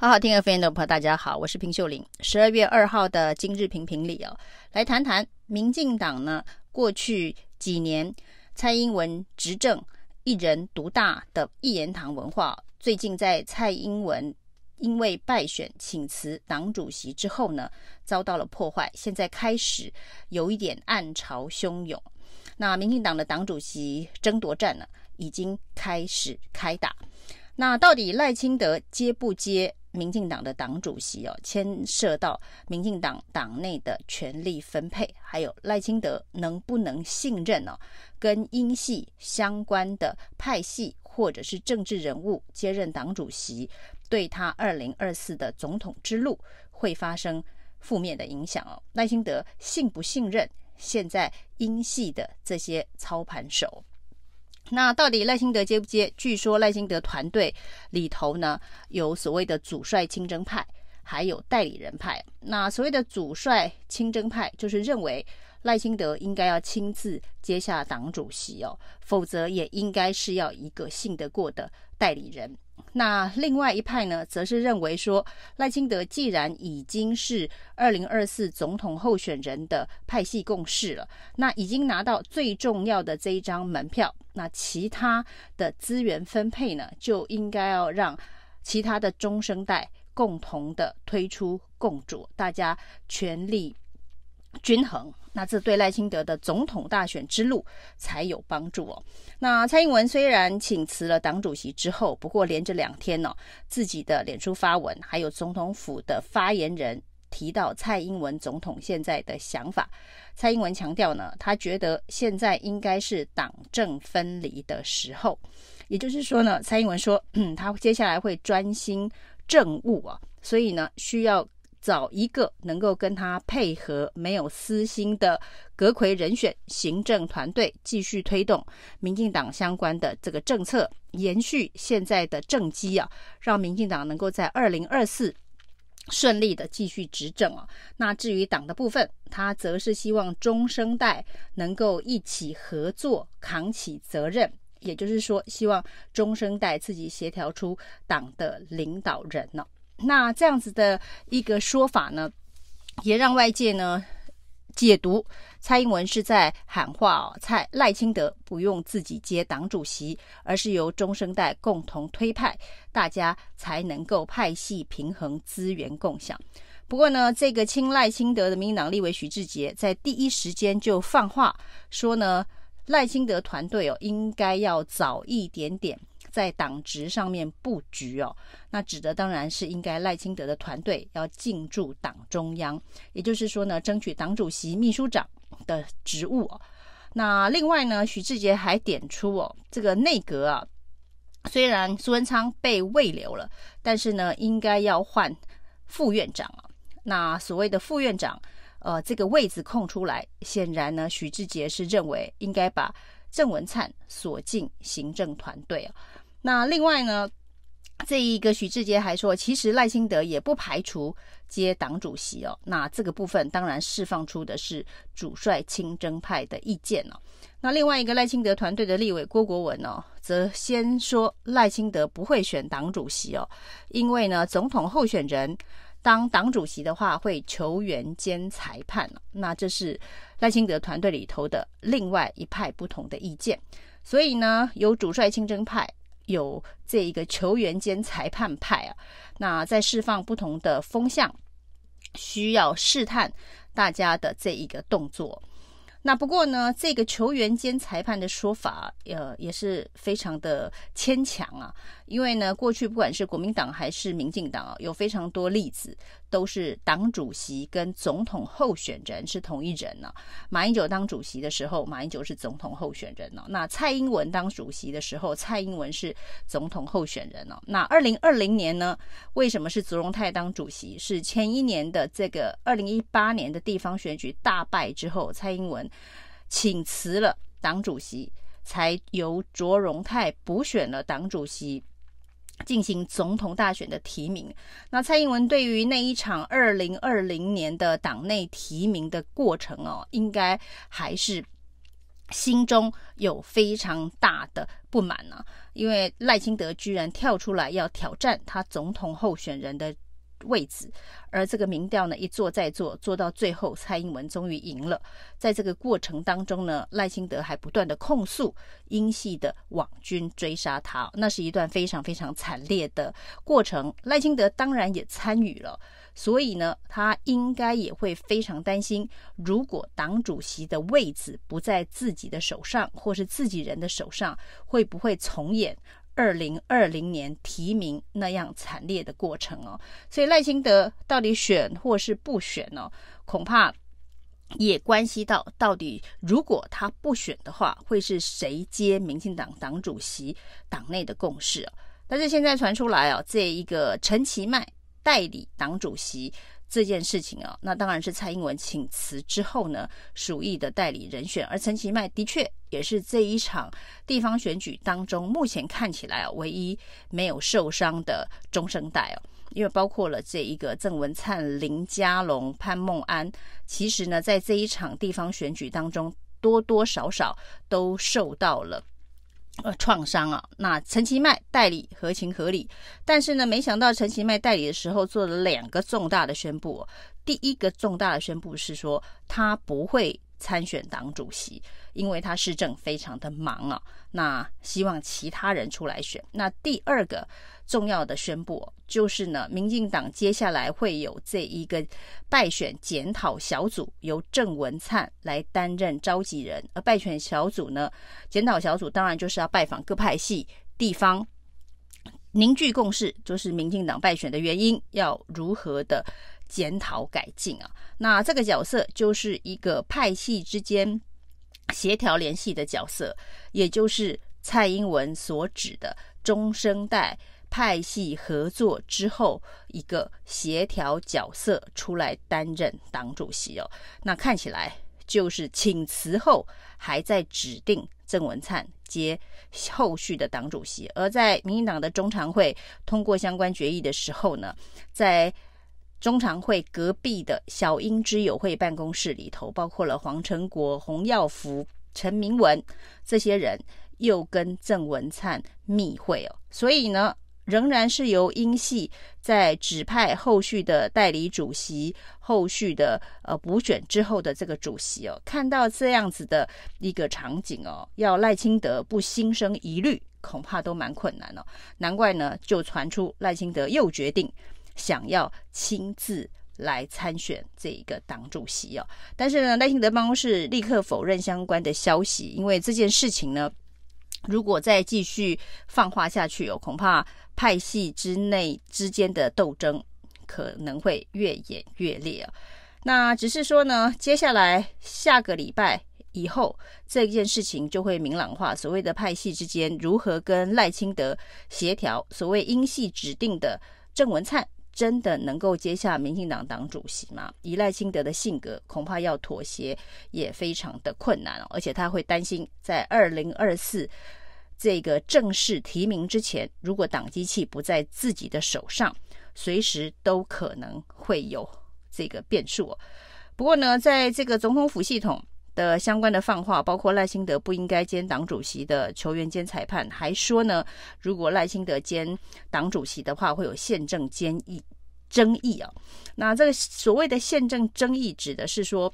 好好听 FM 的朋友，大家好，我是平秀玲。十二月二号的今日评评理哦，来谈谈民进党呢过去几年蔡英文执政一人独大的一言堂文化，最近在蔡英文因为败选请辞党主席之后呢，遭到了破坏，现在开始有一点暗潮汹涌。那民进党的党主席争夺战呢，已经开始开打。那到底赖清德接不接民进党的党主席哦？牵涉到民进党党内的权力分配，还有赖清德能不能信任哦，跟英系相关的派系或者是政治人物接任党主席，对他二零二四的总统之路会发生负面的影响哦？赖清德信不信任现在英系的这些操盘手？那到底赖清德接不接？据说赖清德团队里头呢，有所谓的主帅亲征派，还有代理人派。那所谓的主帅亲征派，就是认为赖清德应该要亲自接下党主席哦，否则也应该是要一个信得过的代理人。那另外一派呢，则是认为说，赖清德既然已经是二零二四总统候选人的派系共识了，那已经拿到最重要的这一张门票，那其他的资源分配呢，就应该要让其他的中生代共同的推出共主，大家全力均衡。那这对赖清德的总统大选之路才有帮助哦。那蔡英文虽然请辞了党主席之后，不过连着两天呢、哦，自己的脸书发文，还有总统府的发言人提到蔡英文总统现在的想法。蔡英文强调呢，他觉得现在应该是党政分离的时候，也就是说呢，蔡英文说，嗯，他接下来会专心政务啊，所以呢，需要。找一个能够跟他配合、没有私心的阁揆人选行政团队，继续推动民进党相关的这个政策，延续现在的政绩啊，让民进党能够在二零二四顺利的继续执政啊。那至于党的部分，他则是希望中生代能够一起合作，扛起责任，也就是说，希望中生代自己协调出党的领导人呢。那这样子的一个说法呢，也让外界呢解读蔡英文是在喊话哦，蔡赖清德不用自己接党主席，而是由中生代共同推派，大家才能够派系平衡、资源共享。不过呢，这个亲赖清德的民党立委许志杰在第一时间就放话说呢，赖清德团队哦，应该要早一点点。在党职上面布局哦，那指的当然是应该赖清德的团队要进驻党中央，也就是说呢，争取党主席、秘书长的职务哦。那另外呢，许志杰还点出哦，这个内阁啊，虽然苏文昌被慰留了，但是呢，应该要换副院长啊。那所谓的副院长，呃，这个位置空出来，显然呢，许志杰是认为应该把郑文灿锁进行政团队啊。那另外呢，这一个许志杰还说，其实赖清德也不排除接党主席哦。那这个部分当然释放出的是主帅亲征派的意见哦。那另外一个赖清德团队的立委郭国文哦，则先说赖清德不会选党主席哦，因为呢，总统候选人当党主席的话会球员兼裁判。那这是赖清德团队里头的另外一派不同的意见。所以呢，有主帅亲征派。有这一个球员兼裁判派啊，那在释放不同的风向，需要试探大家的这一个动作。那不过呢，这个球员兼裁判的说法，呃，也是非常的牵强啊。因为呢，过去不管是国民党还是民进党啊，有非常多例子都是党主席跟总统候选人是同一人呢、马英九当主席的时候，马英九是总统候选人呢、那蔡英文当主席的时候，蔡英文是总统候选人呢、那二零二零年呢，为什么是卓荣泰当主席？是前一年的这个二零一八年的地方选举大败之后，蔡英文。请辞了党主席，才由卓荣泰补选了党主席，进行总统大选的提名。那蔡英文对于那一场二零二零年的党内提名的过程哦，应该还是心中有非常大的不满呢、因为赖清德居然跳出来要挑战他总统候选人的位置，而这个民调呢，一做再做，做到最后，蔡英文终于赢了。在这个过程当中呢，赖清德还不断的控诉英系的网军追杀他，那是一段非常非常惨烈的过程。赖清德当然也参与了，所以呢，他应该也会非常担心，如果党主席的位置不在自己的手上，或是自己人的手上，会不会重演？二零二零年提名那样惨烈的过程哦，所以赖清德到底选或是不选呢？恐怕也关系到到底如果他不选的话，会是谁接民进党党主席党内的共识？但是现在传出来啊，这一个陈其迈代理党主席。这件事情啊，那当然是蔡英文请辞之后呢，属意的代理人选。而陈其迈的确也是这一场地方选举当中，目前看起来啊，唯一没有受伤的中生代哦。因为包括了这一个郑文灿、林佳龙、潘孟安，其实呢，在这一场地方选举当中，多多少少都受到了。呃，创伤啊，那陈其迈代理合情合理，但是呢，没想到陈其迈代理的时候做了两个重大的宣布。第一个重大的宣布是说，他不会参选党主席，因为他施政非常的忙啊。那希望其他人出来选。那第二个重要的宣布就是呢，民进党接下来会有这一个败选检讨小组，由郑文灿来担任召集人。而败选小组呢，检讨小组当然就是要拜访各派系地方，凝聚共识，就是民进党败选的原因要如何的检讨改进啊。那这个角色就是一个派系之间协调联系的角色，也就是蔡英文所指的中生代。派系合作之后，一个协调角色出来担任党主席哦。那看起来就是请辞后还在指定郑文灿接后续的党主席。而在民进党的中常会通过相关决议的时候呢，在中常会隔壁的小英之友会办公室里头，包括了黄成国、洪耀福、陈明文这些人，又跟郑文灿密会哦。所以呢。仍然是由英系在指派后续的代理主席，后续的呃补选之后的这个主席哦，看到这样子的一个场景哦，要赖清德不心生疑虑，恐怕都蛮困难哦。难怪呢，就传出赖清德又决定想要亲自来参选这一个党主席哦。但是呢，赖清德办公室立刻否认相关的消息，因为这件事情呢，如果再继续放话下去哦，恐怕。派系之内之间的斗争可能会越演越烈啊！那只是说呢，接下来下个礼拜以后，这件事情就会明朗化。所谓的派系之间如何跟赖清德协调，所谓英系指定的郑文灿真的能够接下民进党党主席吗？以赖清德的性格，恐怕要妥协也非常的困难哦。而且他会担心在二零二四。这个正式提名之前，如果党机器不在自己的手上，随时都可能会有这个变数。不过呢，在这个总统府系统的相关的放话，包括赖清德不应该兼党主席的球员兼裁判，还说呢，如果赖清德兼党主席的话，会有宪政坚议争议啊。那这个所谓的宪政争议，指的是说。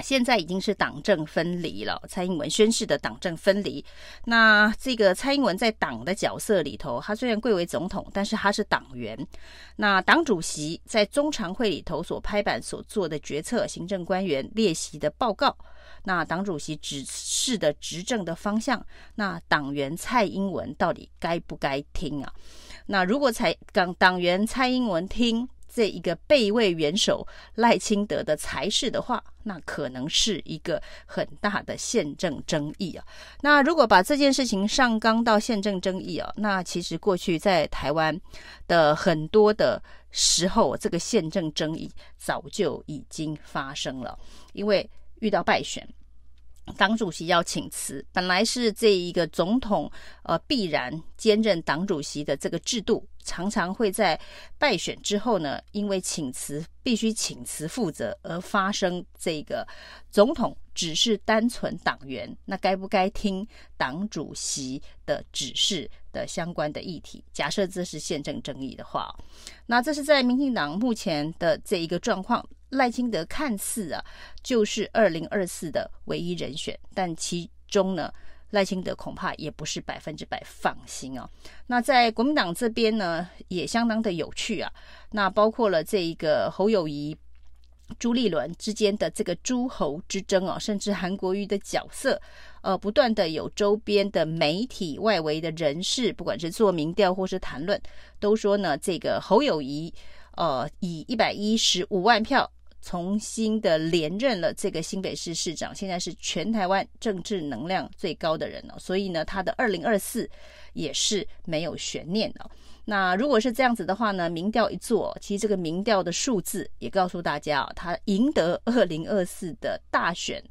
现在已经是党政分离了，蔡英文宣示的党政分离。那这个蔡英文在党的角色里头，他虽然贵为总统，但是他是党员。那党主席在中常会里头所拍板所做的决策，行政官员列席的报告，那党主席指示的执政的方向，那党员蔡英文到底该不该听啊？那如果蔡党党员蔡英文听，这一个备位元首赖清德的裁示的话，那可能是一个很大的宪政争议啊。那如果把这件事情上纲到宪政争议啊，那其实过去在台湾的很多的时候，这个宪政争议早就已经发生了，因为遇到败选。党主席要请辞，本来是这一个总统呃必然兼任党主席的这个制度，常常会在败选之后呢，因为请辞必须请辞负责而发生这个总统只是单纯党员，那该不该听党主席的指示的相关的议题？假设这是宪政争议的话，那这是在民进党目前的这一个状况，赖清德看似啊就是二零二四的唯一人选，但其中呢？赖清德恐怕也不是百分之百放心哦。那在国民党这边呢，也相当的有趣啊。那包括了这一个侯友谊、朱立伦之间的这个诸侯之争哦，甚至韩国瑜的角色，呃，不断的有周边的媒体、外围的人士，不管是做民调或是谈论，都说呢，这个侯友谊，呃，以一百一十五万票。重新的连任了这个新北市市长，现在是全台湾政治能量最高的人了，所以呢，他的二零二四也是没有悬念的。那如果是这样子的话呢，民调一做，其实这个民调的数字也告诉大家啊，他赢得二零二四的大选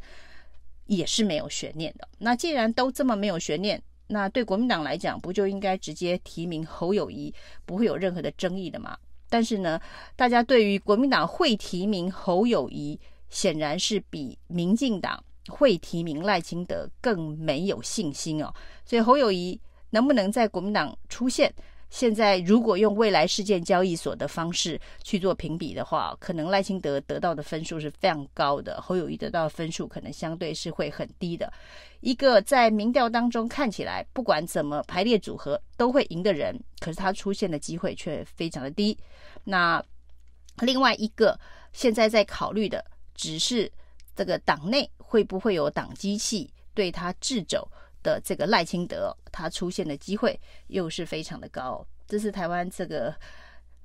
也是没有悬念的。那既然都这么没有悬念，那对国民党来讲，不就应该直接提名侯友谊，不会有任何的争议的吗？但是呢，大家对于国民党会提名侯友谊，显然是比民进党会提名赖清德更没有信心哦。所以侯友谊能不能在国民党出现？现在如果用未来事件交易所的方式去做评比的话，可能赖清德得到的分数是非常高的，侯友谊得到的分数可能相对是会很低的。一个在民调当中看起来不管怎么排列组合都会赢的人，可是他出现的机会却非常的低。那另外一个现在在考虑的只是这个党内会不会有党机器对他掣肘。的这个赖清德，他出现的机会又是非常的高。这是台湾这个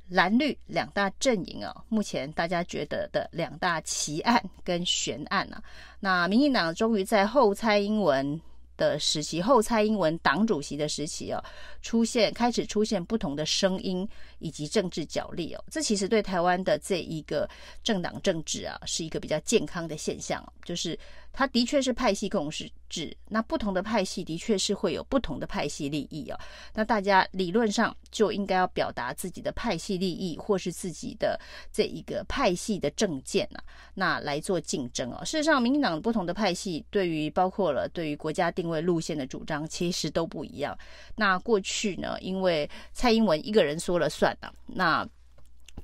蓝绿两大阵营啊，目前大家觉得的两大奇案跟悬案啊。那民进党终于在后蔡英文的时期，后蔡英文党主席的时期哦，出现开始出现不同的声音以及政治角力哦，这其实对台湾的这一个政党政治啊，是一个比较健康的现象，就是它的确是派系共识制，那不同的派系的确是会有不同的派系利益哦，那大家理论上就应该要表达自己的派系利益或是自己的这一个派系的政见啊，那来做竞争哦。事实上，民进党不同的派系对于包括了对于国家定位路线的主张，其实都不一样。那过去呢，因为蔡英文一个人说了算啊，那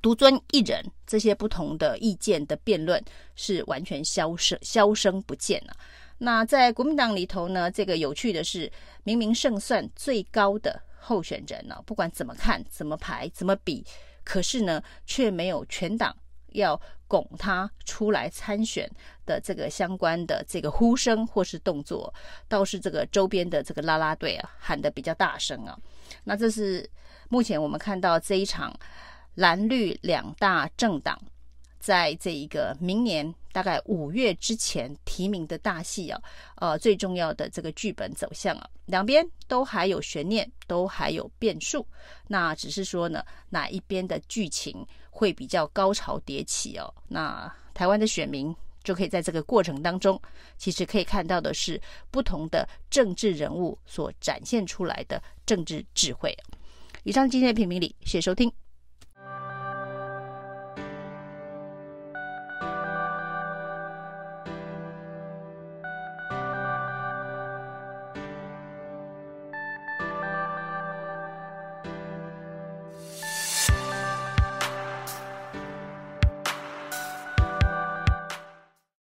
独尊一人，这些不同的意见的辩论是完全消声销声不见了。那在国民党里头呢，这个有趣的是，明明胜算最高的候选人呢，不管怎么看、怎么排、怎么比，可是呢，却没有全党要拱他出来参选的这个相关的这个呼声或是动作，倒是这个周边的这个啦啦队啊喊得比较大声啊。那这是目前我们看到这一场蓝绿两大政党在这一个明年大概五月之前提名的大戏啊，呃，最重要的这个剧本走向啊，两边都还有悬念，都还有变数。那只是说呢，哪一边的剧情会比较高潮迭起哦？那台湾的选民就可以在这个过程当中，其实可以看到的是不同的政治人物所展现出来的政治智慧。以上今天的评评理，谢谢收听。